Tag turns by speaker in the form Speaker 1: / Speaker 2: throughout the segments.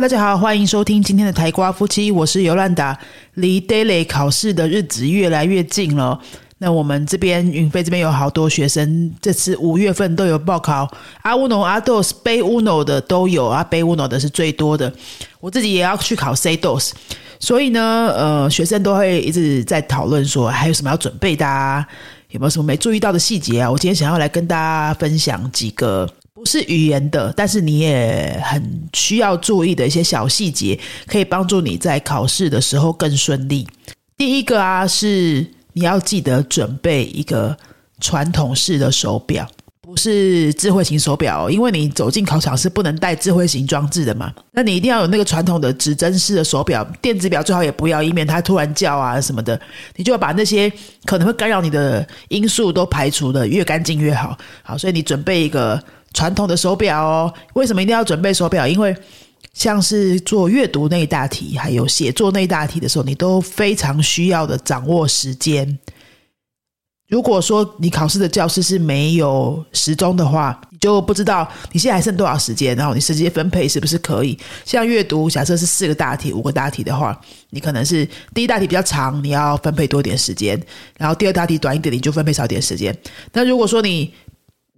Speaker 1: 大家好，欢迎收听今天的台瓜夫妻，我是尤兰达。离 Daily 考试的日子越来越近了，那我们这边云飞这边有好多学生，这次五月份都有报考阿乌诺、阿 dos、背乌诺的都有啊，背乌诺的是最多的。我自己也要去考 C dos，所以呢，呃，学生都会一直在讨论说还有什么要准备的啊，有没有什么没注意到的细节啊？我今天想要来跟大家分享几个。是语言的，但是你也很需要注意的一些小细节，可以帮助你在考试的时候更顺利。第一个啊，是你要记得准备一个传统式的手表，不是智慧型手表，因为你走进考场是不能带智慧型装置的嘛。那你一定要有那个传统的指针式的手表，电子表最好也不要，以免它突然叫啊什么的。你就要把那些可能会干扰你的因素都排除的越干净越好。好，所以你准备一个。传统的手表哦，为什么一定要准备手表？因为像是做阅读那一大题，还有写作那一大题的时候，你都非常需要的掌握时间。如果说你考试的教室是没有时钟的话，你就不知道你现在还剩多少时间，然后你时间分配是不是可以？像阅读，假设是四个大题、五个大题的话，你可能是第一大题比较长，你要分配多点时间；然后第二大题短一点，你就分配少点时间。那如果说你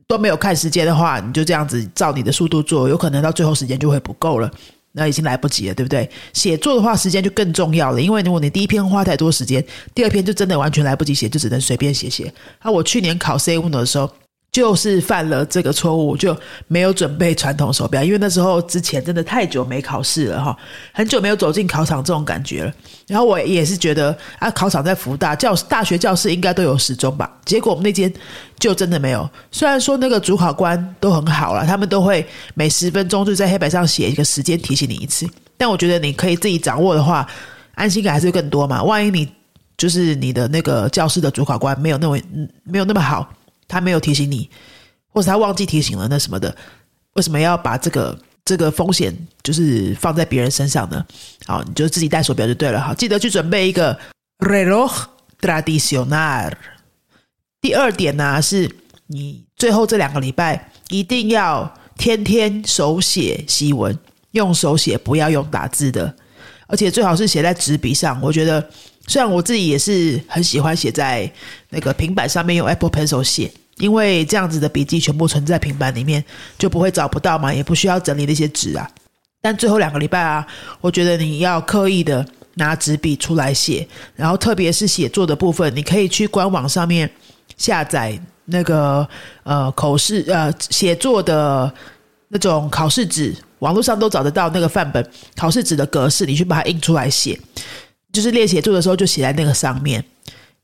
Speaker 1: 都没有看时间的话，你就这样子照你的速度做，有可能到最后时间就会不够了，那已经来不及了，对不对？写作的话，时间就更重要了，因为如果你第一篇花太多时间，第二篇就真的完全来不及写，就只能随便写写。啊，我去年考 C 五的时候。就是犯了这个错误，就没有准备传统手表，因为那时候之前真的太久没考试了哈，很久没有走进考场这种感觉了。然后我也是觉得啊，考场在福大教大学教室应该都有时钟吧，结果我们那间就真的没有。虽然说那个主考官都很好了，他们都会每十分钟就在黑板上写一个时间提醒你一次，但我觉得你可以自己掌握的话，安心感还是更多嘛。万一你就是你的那个教室的主考官没有那么没有那么好。他没有提醒你，或者他忘记提醒了，那什么的，为什么要把这个这个风险就是放在别人身上呢？好，你就自己戴手表就对了。好，记得去准备一个 reloj tradicional。第二点呢，是你最后这两个礼拜一定要天天手写西文，用手写，不要用打字的，而且最好是写在纸笔上。我觉得。虽然我自己也是很喜欢写在那个平板上面用 Apple Pencil 写，因为这样子的笔记全部存在平板里面，就不会找不到嘛，也不需要整理那些纸啊。但最后两个礼拜啊，我觉得你要刻意的拿纸笔出来写，然后特别是写作的部分，你可以去官网上面下载那个呃口试呃写作的那种考试纸，网络上都找得到那个范本考试纸的格式，你去把它印出来写。就是练写作的时候就写在那个上面，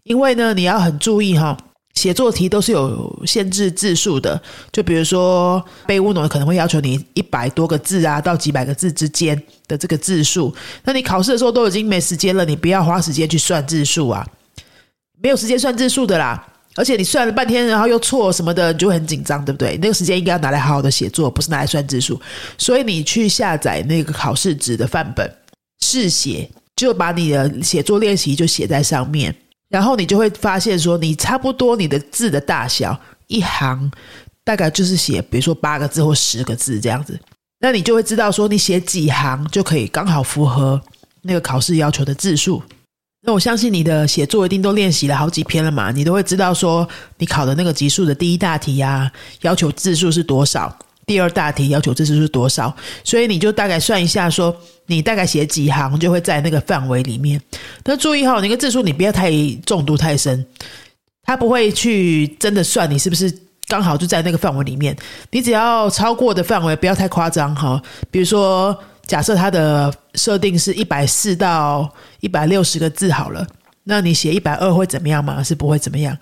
Speaker 1: 因为呢，你要很注意哈，写作题都是有限制字数的。就比如说被乌龙可能会要求你一百多个字啊，到几百个字之间的这个字数。那你考试的时候都已经没时间了，你不要花时间去算字数啊，没有时间算字数的啦。而且你算了半天，然后又错什么的，你就很紧张，对不对？那个时间应该要拿来好好的写作，不是拿来算字数。所以你去下载那个考试纸的范本试写。就把你的写作练习就写在上面，然后你就会发现说，你差不多你的字的大小，一行大概就是写，比如说八个字或十个字这样子，那你就会知道说，你写几行就可以刚好符合那个考试要求的字数。那我相信你的写作一定都练习了好几篇了嘛，你都会知道说，你考的那个级数的第一大题呀，要求字数是多少。第二大题要求字数是多少？所以你就大概算一下，说你大概写几行就会在那个范围里面。那注意哈，那个字数你不要太重读太深，他不会去真的算你是不是刚好就在那个范围里面。你只要超过的范围不要太夸张哈。比如说，假设它的设定是一百四到一百六十个字好了，那你写一百二会怎么样吗？是不会怎么样。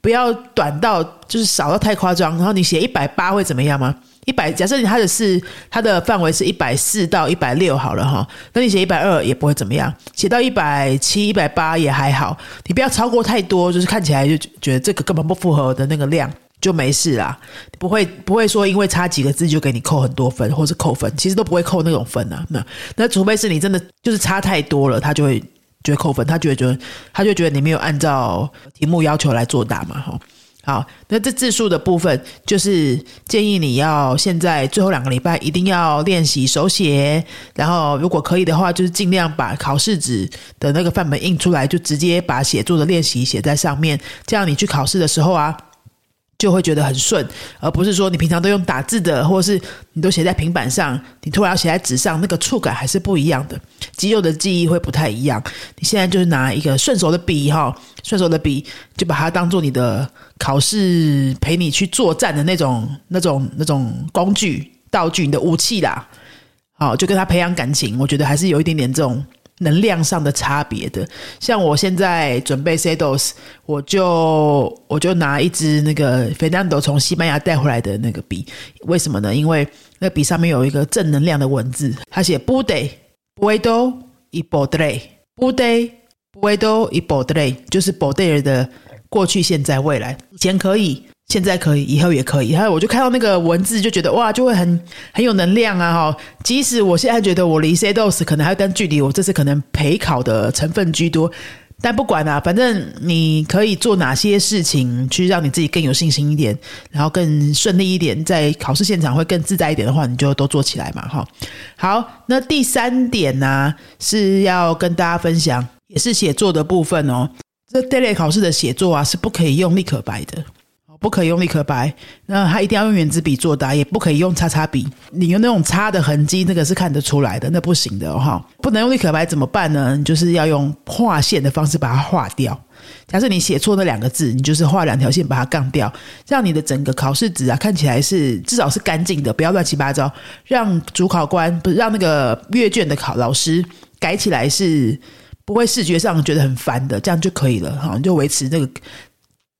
Speaker 1: 不要短到就是少到太夸张，然后你写一百八会怎么样吗？一百，假设你他的是他的范围是一百四到一百六好了哈，那你写一百二也不会怎么样，写到一百七、一百八也还好，你不要超过太多，就是看起来就觉得这个根本不符合的那个量就没事啦，不会不会说因为差几个字就给你扣很多分或是扣分，其实都不会扣那种分啊。那那除非是你真的就是差太多了，他就会觉得扣分，他就会觉得他就觉得你没有按照题目要求来作答嘛哈。好，那这字数的部分，就是建议你要现在最后两个礼拜一定要练习手写，然后如果可以的话，就是尽量把考试纸的那个范本印出来，就直接把写作的练习写在上面，这样你去考试的时候啊。就会觉得很顺，而不是说你平常都用打字的，或者是你都写在平板上，你突然要写在纸上，那个触感还是不一样的，肌肉的记忆会不太一样。你现在就是拿一个顺手的笔哈，顺手的笔就把它当做你的考试陪你去作战的那种、那种、那种工具道具，你的武器啦。好，就跟他培养感情，我觉得还是有一点点这种。能量上的差别的，像我现在准备 Sados，我就我就拿一支那个 Fernando 从西班牙带回来的那个笔，为什么呢？因为那笔上面有一个正能量的文字，它写 Bude Buedo y Bodre，Bude Buedo y Bodre，就是 Bodre 的过去、现在、未来，以前可以。现在可以，以后也可以。然后我就看到那个文字，就觉得哇，就会很很有能量啊！哈，即使我现在觉得我离 C dos 可能还有段距离，我这次可能陪考的成分居多，但不管啊，反正你可以做哪些事情去让你自己更有信心一点，然后更顺利一点，在考试现场会更自在一点的话，你就都做起来嘛！哈，好，那第三点呢是要跟大家分享，也是写作的部分哦。这 daily 考试的写作啊，是不可以用立可白的。不可以用立可白，那他一定要用圆珠笔作答，也不可以用叉叉笔。你用那种叉的痕迹，那个是看得出来的，那不行的哈。不能用立可白怎么办呢？你就是要用画线的方式把它画掉。假设你写错那两个字，你就是画两条线把它杠掉，让你的整个考试纸啊看起来是至少是干净的，不要乱七八糟。让主考官不是让那个阅卷的考老师改起来是不会视觉上觉得很烦的，这样就可以了哈，你就维持那个。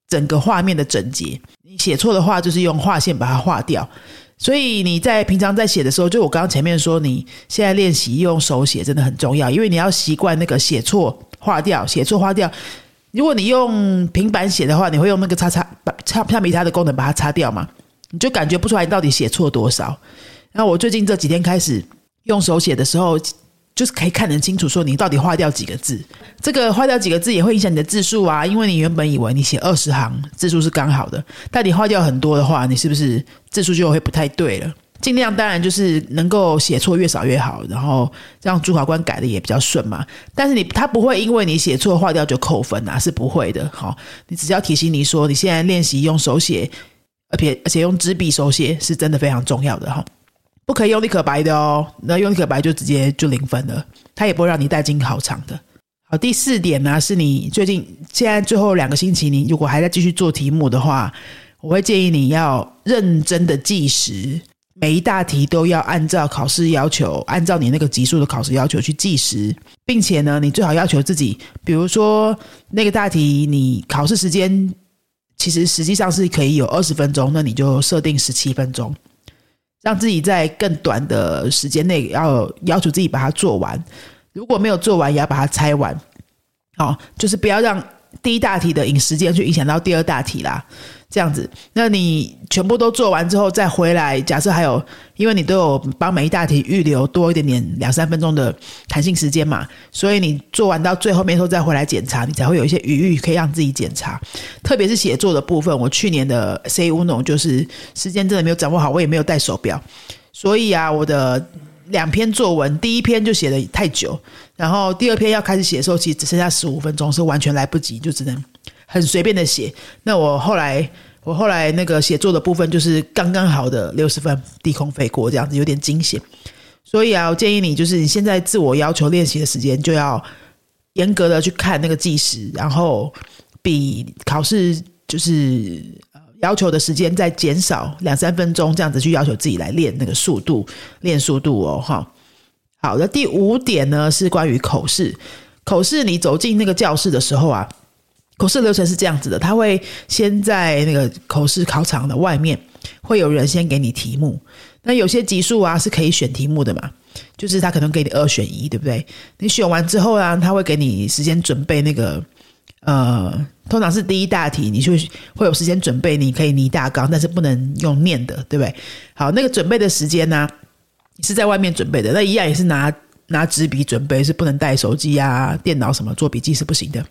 Speaker 1: 整个画面的整洁，你写错的话就是用画线把它画掉。所以你在平常在写的时候，就我刚刚前面说，你现在练习用手写真的很重要，因为你要习惯那个写错划掉，写错划掉。如果你用平板写的话，你会用那个擦擦把擦橡皮擦的功能把它擦掉嘛？你就感觉不出来你到底写错多少。那我最近这几天开始用手写的时候。就是可以看得清楚，说你到底划掉几个字。这个划掉几个字也会影响你的字数啊，因为你原本以为你写二十行字数是刚好的，但你划掉很多的话，你是不是字数就会不太对了？尽量当然就是能够写错越少越好，然后让主考官改的也比较顺嘛。但是你他不会因为你写错划掉就扣分啊，是不会的。好，你只要提醒你说你现在练习用手写，而且而且用纸笔手写是真的非常重要的哈。不可以用立可白的哦，那用立可白就直接就零分了，它也不会让你带进考场的。好，第四点呢，是你最近现在最后两个星期，你如果还在继续做题目的话，我会建议你要认真的计时，每一大题都要按照考试要求，按照你那个级数的考试要求去计时，并且呢，你最好要求自己，比如说那个大题，你考试时间其实实际上是可以有二十分钟，那你就设定十七分钟。让自己在更短的时间内要要求自己把它做完，如果没有做完，也要把它拆完。好，就是不要让第一大题的影时间去影响到第二大题啦。这样子，那你全部都做完之后再回来，假设还有，因为你都有帮每一大题预留多一点点两三分钟的弹性时间嘛，所以你做完到最后面时候再回来检查，你才会有一些余裕可以让自己检查。特别是写作的部分，我去年的 C 五农就是时间真的没有掌握好，我也没有带手表，所以啊，我的两篇作文，第一篇就写的太久，然后第二篇要开始写的时候，其实只剩下十五分钟，是完全来不及，就只能。很随便的写，那我后来我后来那个写作的部分就是刚刚好的六十分低空飞过这样子，有点惊险。所以啊，我建议你就是你现在自我要求练习的时间就要严格的去看那个计时，然后比考试就是要求的时间再减少两三分钟，这样子去要求自己来练那个速度，练速度哦，哈。好的，第五点呢是关于口试，口试你走进那个教室的时候啊。口试流程是这样子的，他会先在那个口试考场的外面，会有人先给你题目。那有些级数啊是可以选题目的嘛，就是他可能给你二选一，对不对？你选完之后啊，他会给你时间准备那个，呃，通常是第一大题，你就会有时间准备，你可以拟大纲，但是不能用念的，对不对？好，那个准备的时间呢，你是在外面准备的，那一样也是拿拿纸笔准备，是不能带手机啊、电脑什么做笔记是不行的。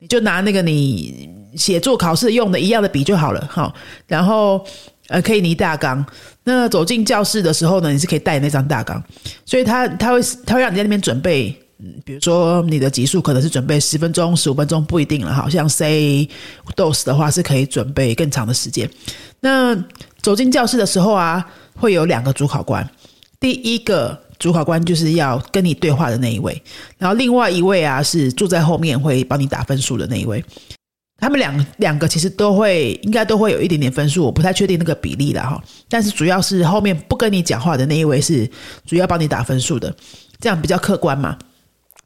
Speaker 1: 你就拿那个你写作考试用的一样的笔就好了，哈。然后呃，可以拟大纲。那走进教室的时候呢，你是可以带那张大纲，所以他他会他会让你在那边准备，比如说你的集数可能是准备十分钟、十五分钟不一定了，好像 say dose 的话是可以准备更长的时间。那走进教室的时候啊，会有两个主考官，第一个主考官就是要跟你对话的那一位，然后另外一位啊是坐在后面会帮你打分数的那一位。他们两两个其实都会，应该都会有一点点分数，我不太确定那个比例了哈。但是主要是后面不跟你讲话的那一位是主要帮你打分数的，这样比较客观嘛，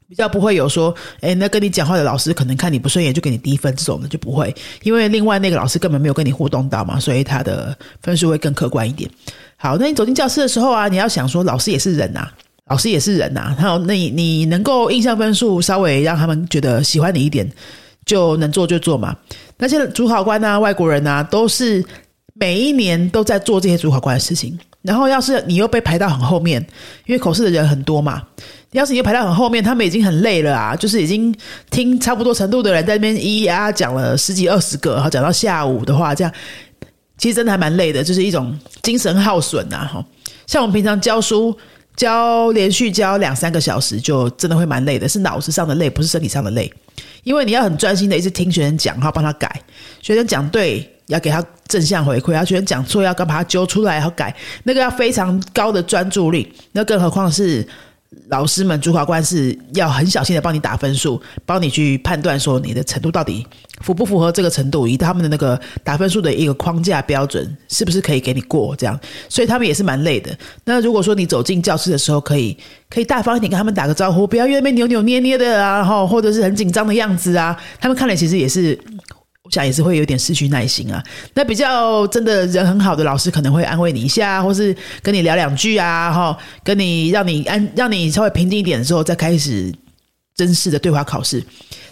Speaker 1: 比较不会有说，哎，那跟你讲话的老师可能看你不顺眼就给你低分这种的就不会，因为另外那个老师根本没有跟你互动到嘛，所以他的分数会更客观一点。好，那你走进教室的时候啊，你要想说，老师也是人呐，老师也是人呐，然后那你你能够印象分数稍微让他们觉得喜欢你一点。就能做就做嘛。那些主考官啊，外国人啊，都是每一年都在做这些主考官的事情。然后，要是你又被排到很后面，因为口试的人很多嘛，要是你又排到很后面，他们已经很累了啊，就是已经听差不多程度的人在那边咿呀啊讲了十几二十个，然后讲到下午的话，这样其实真的还蛮累的，就是一种精神耗损呐。哈，像我们平常教书。教连续教两三个小时，就真的会蛮累的，是脑子上的累，不是身体上的累。因为你要很专心的一直听学生讲，然后帮他改。学生讲对，要给他正向回馈；，学生讲错，要把他揪出来，要改。那个要非常高的专注力，那更何况是。老师们、主考官是要很小心的帮你打分数，帮你去判断说你的程度到底符不符合这个程度，以他们的那个打分数的一个框架标准，是不是可以给你过这样？所以他们也是蛮累的。那如果说你走进教室的时候，可以可以大方一点跟他们打个招呼，不要因为那边扭扭捏捏的啊，然后或者是很紧张的样子啊，他们看了其实也是。想也是会有点失去耐心啊。那比较真的人很好的老师可能会安慰你一下，或是跟你聊两句啊，哈，跟你让你安让你稍微平静一点的时候，再开始正式的对话考试。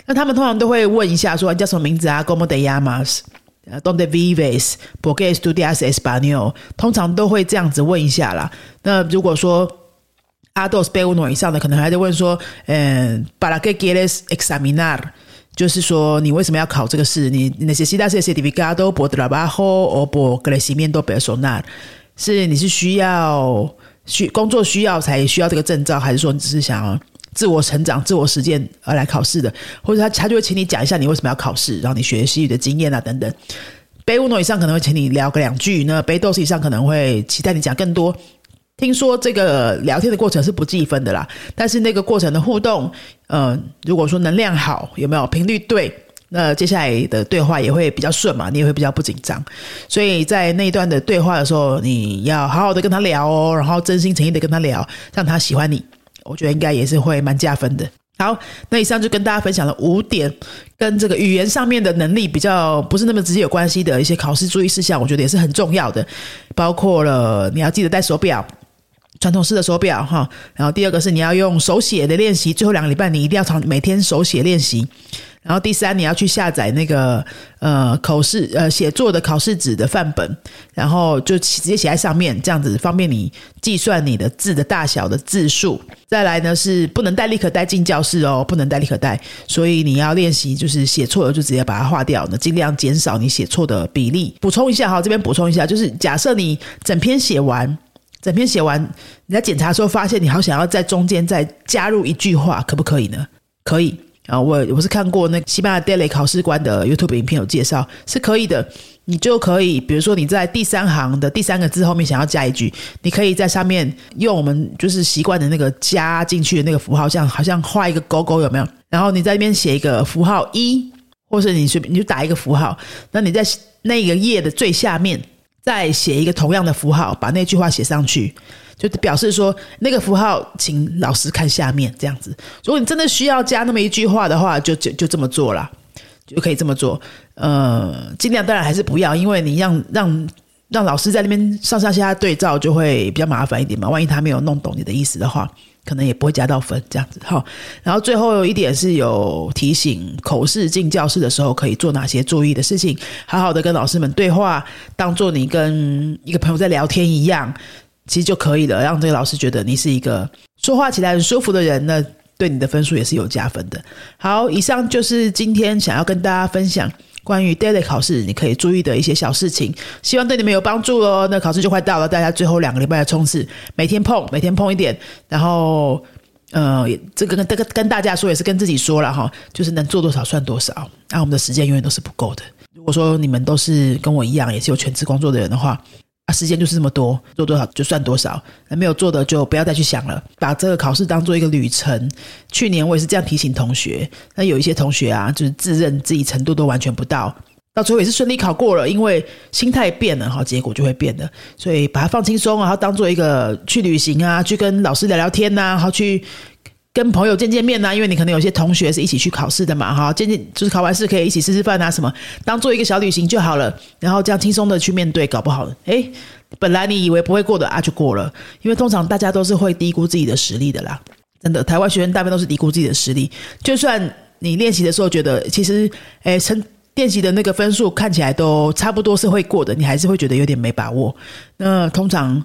Speaker 1: 那他们通常都会问一下，说叫什么名字啊？¿Cómo te llamas？¿Dónde vives？¿Por qué estudias español？通常都会这样子问一下啦。那如果说阿多斯贝乌诺以上的，可能还在问说，嗯，¿Para qué quieres examinar？就是说，你为什么要考这个试？你那些其他这些 certificado por trabajo o por crecimiento personal，是你是需要需工作需要才需要这个证照，还是说你只是想要自我成长、自我实践而来考试的？或者他他就会请你讲一下你为什么要考试，然后你学习的经验啊等等。B 五诺以上可能会请你聊个两句，那 B 豆以上可能会期待你讲更多。听说这个聊天的过程是不计分的啦，但是那个过程的互动，嗯，如果说能量好，有没有频率对，那接下来的对话也会比较顺嘛，你也会比较不紧张。所以在那一段的对话的时候，你要好好的跟他聊哦，然后真心诚意的跟他聊，让他喜欢你，我觉得应该也是会蛮加分的。好，那以上就跟大家分享了五点跟这个语言上面的能力比较不是那么直接有关系的一些考试注意事项，我觉得也是很重要的，包括了你要记得带手表。传统式的手表哈，然后第二个是你要用手写的练习，最后两个礼拜你一定要常每天手写练习。然后第三，你要去下载那个呃口试呃写作的考试纸的范本，然后就直接写在上面，这样子方便你计算你的字的大小的字数。再来呢是不能带立可带进教室哦，不能带立可带，所以你要练习就是写错了就直接把它划掉，那尽量减少你写错的比例。补充一下哈，这边补充一下，就是假设你整篇写完。整篇写完，你在检查的时候发现你好想要在中间再加入一句话，可不可以呢？可以啊，我我是看过那西班牙 daily 考试官的 YouTube 影片有介绍，是可以的。你就可以，比如说你在第三行的第三个字后面想要加一句，你可以在上面用我们就是习惯的那个加进去的那个符号，像好像画一个勾勾，有没有？然后你在那边写一个符号一，或是你随便你就打一个符号，那你在那个页的最下面。再写一个同样的符号，把那句话写上去，就表示说那个符号，请老师看下面这样子。如果你真的需要加那么一句话的话，就就就这么做了，就可以这么做。呃，尽量当然还是不要，因为你让让让老师在那边上上下下对照，就会比较麻烦一点嘛。万一他没有弄懂你的意思的话。可能也不会加到分这样子哈，然后最后一点是有提醒口试进教室的时候可以做哪些注意的事情，好好的跟老师们对话，当做你跟一个朋友在聊天一样，其实就可以了，让这个老师觉得你是一个说话起来很舒服的人呢。对你的分数也是有加分的。好，以上就是今天想要跟大家分享关于 daily 考试你可以注意的一些小事情，希望对你们有帮助哦。那考试就快到了，大家最后两个礼拜的冲刺，每天碰，每天碰一点，然后。呃，这个跟跟跟大家说也是跟自己说了哈，就是能做多少算多少。那我们的时间永远都是不够的。如果说你们都是跟我一样也是有全职工作的人的话，啊，时间就是这么多，做多少就算多少。那没有做的就不要再去想了，把这个考试当做一个旅程。去年我也是这样提醒同学，那有一些同学啊，就是自认自己程度都完全不到。到最后也是顺利考过了，因为心态变了哈，结果就会变的。所以把它放轻松，然后当做一个去旅行啊，去跟老师聊聊天呐，然后去跟朋友见见面呐。因为你可能有些同学是一起去考试的嘛，哈，见见就是考完试可以一起吃吃饭啊什么，当做一个小旅行就好了。然后这样轻松的去面对，搞不好哎，本来你以为不会过的啊，就过了。因为通常大家都是会低估自己的实力的啦，真的，台湾学生大部分都是低估自己的实力。就算你练习的时候觉得其实哎成。练习的那个分数看起来都差不多是会过的，你还是会觉得有点没把握。那通常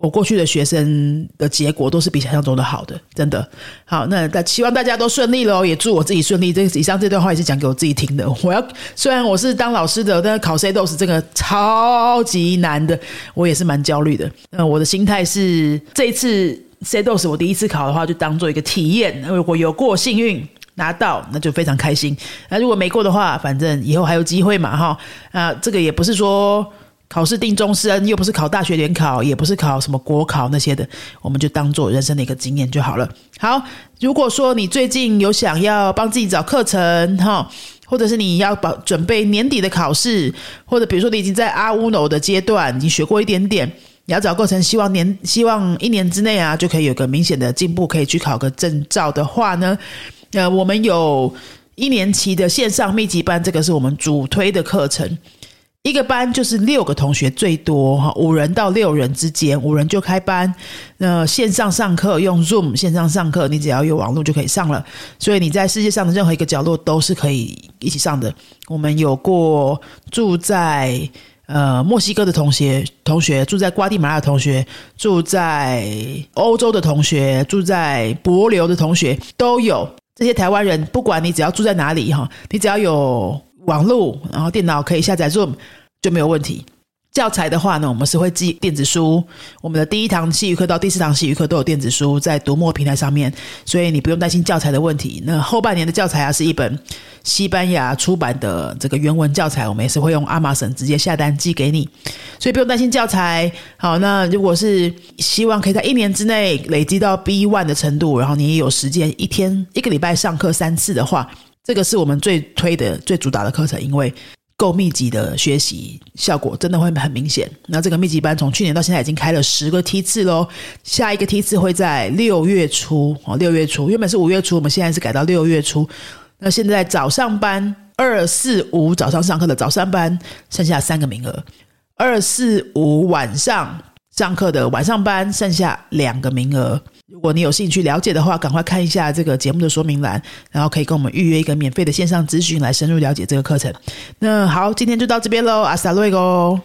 Speaker 1: 我过去的学生的结果都是比想象中的好的，真的好。那大希望大家都顺利喽，也祝我自己顺利。这以上这段话也是讲给我自己听的。我要虽然我是当老师的，但是考 C 都是这个超级难的，我也是蛮焦虑的。那我的心态是这一次 CDOs 我第一次考的话，就当做一个体验。如果有过幸运。拿到那就非常开心。那如果没过的话，反正以后还有机会嘛，哈。啊，这个也不是说考试定终身，又不是考大学联考，也不是考什么国考那些的，我们就当做人生的一个经验就好了。好，如果说你最近有想要帮自己找课程，哈，或者是你要保准备年底的考试，或者比如说你已经在阿乌诺的阶段，你学过一点点，你要找课程，希望年希望一年之内啊，就可以有个明显的进步，可以去考个证照的话呢？呃，我们有一年期的线上密集班，这个是我们主推的课程。一个班就是六个同学，最多哈五人到六人之间，五人就开班。那线上上课用 Zoom 线上上课，你只要有网络就可以上了。所以你在世界上的任何一个角落都是可以一起上的。我们有过住在呃墨西哥的同学，同学住在瓜地马拉的同学，住在欧洲的同学，住在博流的同学都有。这些台湾人，不管你只要住在哪里哈，你只要有网络，然后电脑可以下载 Zoom 就没有问题。教材的话呢，我们是会寄电子书。我们的第一堂西语课到第四堂西语课都有电子书在读墨平台上面，所以你不用担心教材的问题。那后半年的教材啊，是一本西班牙出版的这个原文教材，我们也是会用 Amazon 直接下单寄给你，所以不用担心教材。好，那如果是希望可以在一年之内累积到 B one 的程度，然后你也有时间一天一个礼拜上课三次的话，这个是我们最推的、最主打的课程，因为。够密集的学习效果真的会很明显。那这个密集班从去年到现在已经开了十个梯次喽，下一个梯次会在六月初哦，六月初原本是五月初，我们现在是改到六月初。那现在早上班二四五早上上课的早上班剩下三个名额，二四五晚上上课的晚上班剩下两个名额。如果你有兴趣了解的话，赶快看一下这个节目的说明栏，然后可以跟我们预约一个免费的线上咨询，来深入了解这个课程。那好，今天就到这边喽，阿萨瑞哥。